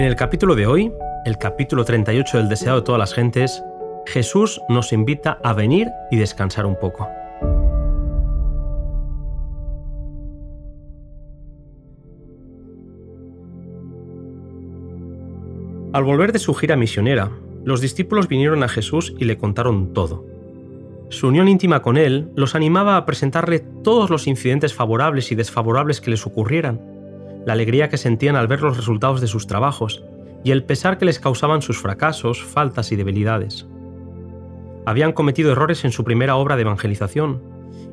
En el capítulo de hoy, el capítulo 38 del Deseado de todas las gentes, Jesús nos invita a venir y descansar un poco. Al volver de su gira misionera, los discípulos vinieron a Jesús y le contaron todo. Su unión íntima con él los animaba a presentarle todos los incidentes favorables y desfavorables que les ocurrieran, la alegría que sentían al ver los resultados de sus trabajos y el pesar que les causaban sus fracasos, faltas y debilidades. Habían cometido errores en su primera obra de evangelización,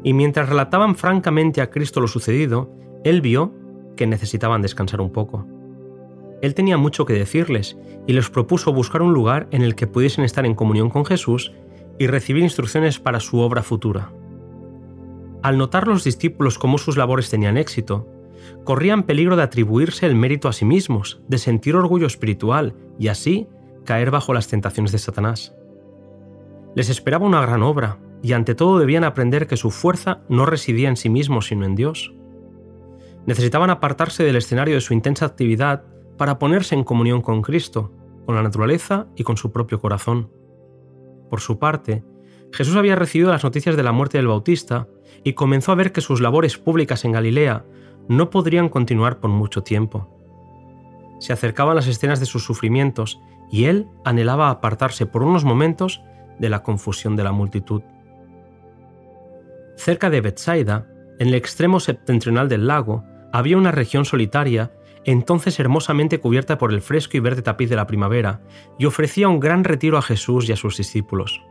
y mientras relataban francamente a Cristo lo sucedido, él vio que necesitaban descansar un poco. Él tenía mucho que decirles y les propuso buscar un lugar en el que pudiesen estar en comunión con Jesús y recibir instrucciones para su obra futura. Al notar los discípulos cómo sus labores tenían éxito, corrían peligro de atribuirse el mérito a sí mismos, de sentir orgullo espiritual y así caer bajo las tentaciones de Satanás. Les esperaba una gran obra y ante todo debían aprender que su fuerza no residía en sí mismos sino en Dios. Necesitaban apartarse del escenario de su intensa actividad para ponerse en comunión con Cristo, con la naturaleza y con su propio corazón. Por su parte, Jesús había recibido las noticias de la muerte del Bautista y comenzó a ver que sus labores públicas en Galilea no podrían continuar por mucho tiempo. Se acercaban las escenas de sus sufrimientos y él anhelaba apartarse por unos momentos de la confusión de la multitud. Cerca de Bethsaida, en el extremo septentrional del lago, había una región solitaria entonces hermosamente cubierta por el fresco y verde tapiz de la primavera, y ofrecía un gran retiro a Jesús y a sus discípulos.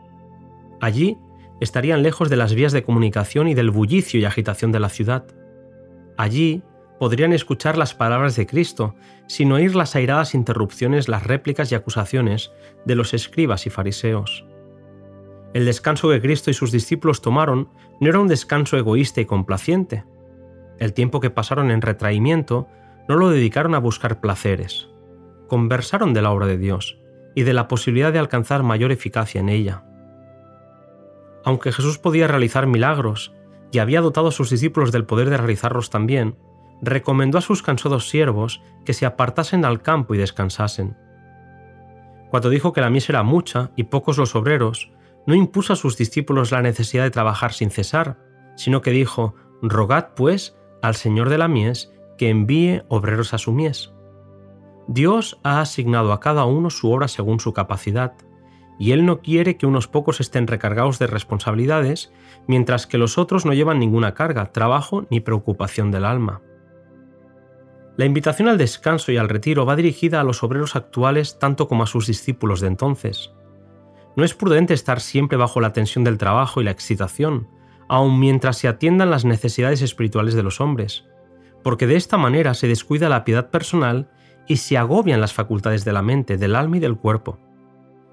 Allí estarían lejos de las vías de comunicación y del bullicio y agitación de la ciudad. Allí podrían escuchar las palabras de Cristo, sin oír las airadas interrupciones, las réplicas y acusaciones de los escribas y fariseos. El descanso que Cristo y sus discípulos tomaron no era un descanso egoísta y complaciente. El tiempo que pasaron en retraimiento no lo dedicaron a buscar placeres. Conversaron de la obra de Dios y de la posibilidad de alcanzar mayor eficacia en ella. Aunque Jesús podía realizar milagros y había dotado a sus discípulos del poder de realizarlos también, recomendó a sus cansados siervos que se apartasen al campo y descansasen. Cuando dijo que la mies era mucha y pocos los obreros, no impuso a sus discípulos la necesidad de trabajar sin cesar, sino que dijo, Rogad, pues, al Señor de la mies que envíe obreros a su mies. Dios ha asignado a cada uno su obra según su capacidad, y Él no quiere que unos pocos estén recargados de responsabilidades, mientras que los otros no llevan ninguna carga, trabajo ni preocupación del alma. La invitación al descanso y al retiro va dirigida a los obreros actuales tanto como a sus discípulos de entonces. No es prudente estar siempre bajo la tensión del trabajo y la excitación, aun mientras se atiendan las necesidades espirituales de los hombres porque de esta manera se descuida la piedad personal y se agobian las facultades de la mente, del alma y del cuerpo.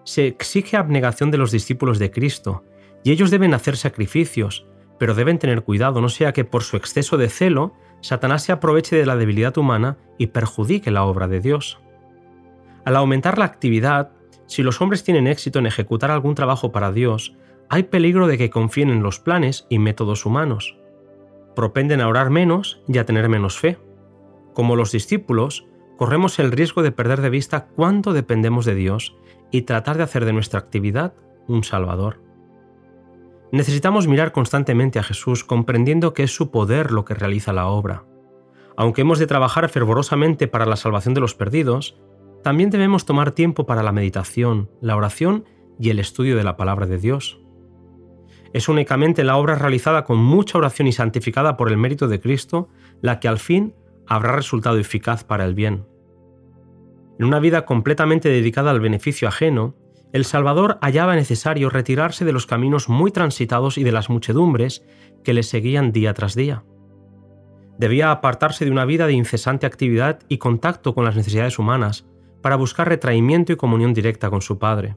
Se exige abnegación de los discípulos de Cristo, y ellos deben hacer sacrificios, pero deben tener cuidado, no sea que por su exceso de celo, Satanás se aproveche de la debilidad humana y perjudique la obra de Dios. Al aumentar la actividad, si los hombres tienen éxito en ejecutar algún trabajo para Dios, hay peligro de que confíen en los planes y métodos humanos propenden a orar menos y a tener menos fe. Como los discípulos, corremos el riesgo de perder de vista cuánto dependemos de Dios y tratar de hacer de nuestra actividad un Salvador. Necesitamos mirar constantemente a Jesús comprendiendo que es su poder lo que realiza la obra. Aunque hemos de trabajar fervorosamente para la salvación de los perdidos, también debemos tomar tiempo para la meditación, la oración y el estudio de la palabra de Dios es únicamente la obra realizada con mucha oración y santificada por el mérito de Cristo la que al fin habrá resultado eficaz para el bien. En una vida completamente dedicada al beneficio ajeno, el Salvador hallaba necesario retirarse de los caminos muy transitados y de las muchedumbres que le seguían día tras día. Debía apartarse de una vida de incesante actividad y contacto con las necesidades humanas para buscar retraimiento y comunión directa con su Padre.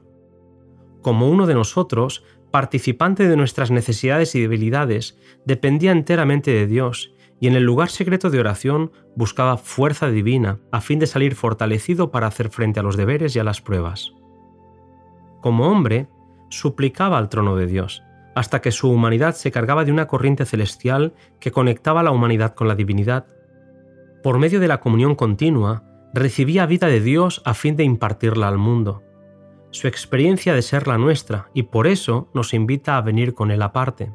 Como uno de nosotros, participante de nuestras necesidades y debilidades, dependía enteramente de Dios y en el lugar secreto de oración buscaba fuerza divina a fin de salir fortalecido para hacer frente a los deberes y a las pruebas. Como hombre, suplicaba al trono de Dios, hasta que su humanidad se cargaba de una corriente celestial que conectaba la humanidad con la divinidad. Por medio de la comunión continua, recibía vida de Dios a fin de impartirla al mundo. Su experiencia de ser la nuestra y por eso nos invita a venir con Él aparte.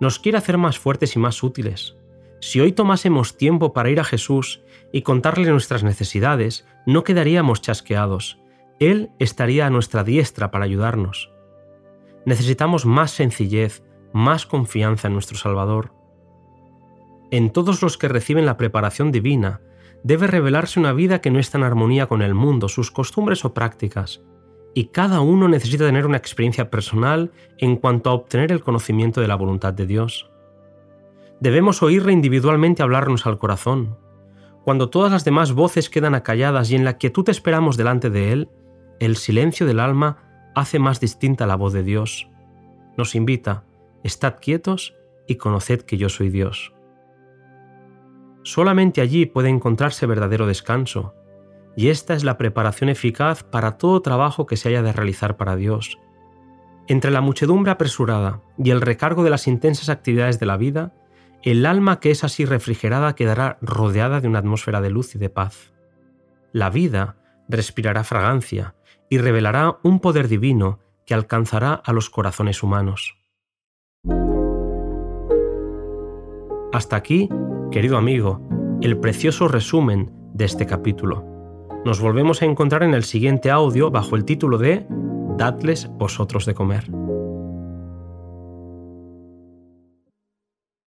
Nos quiere hacer más fuertes y más útiles. Si hoy tomásemos tiempo para ir a Jesús y contarle nuestras necesidades, no quedaríamos chasqueados. Él estaría a nuestra diestra para ayudarnos. Necesitamos más sencillez, más confianza en nuestro Salvador. En todos los que reciben la preparación divina, debe revelarse una vida que no está en armonía con el mundo, sus costumbres o prácticas, y cada uno necesita tener una experiencia personal en cuanto a obtener el conocimiento de la voluntad de Dios. Debemos oírle individualmente hablarnos al corazón. Cuando todas las demás voces quedan acalladas y en la quietud esperamos delante de Él, el silencio del alma hace más distinta la voz de Dios. Nos invita, estad quietos y conoced que yo soy Dios. Solamente allí puede encontrarse verdadero descanso, y esta es la preparación eficaz para todo trabajo que se haya de realizar para Dios. Entre la muchedumbre apresurada y el recargo de las intensas actividades de la vida, el alma que es así refrigerada quedará rodeada de una atmósfera de luz y de paz. La vida respirará fragancia y revelará un poder divino que alcanzará a los corazones humanos. Hasta aquí Querido amigo, el precioso resumen de este capítulo. Nos volvemos a encontrar en el siguiente audio bajo el título de Dadles vosotros de comer.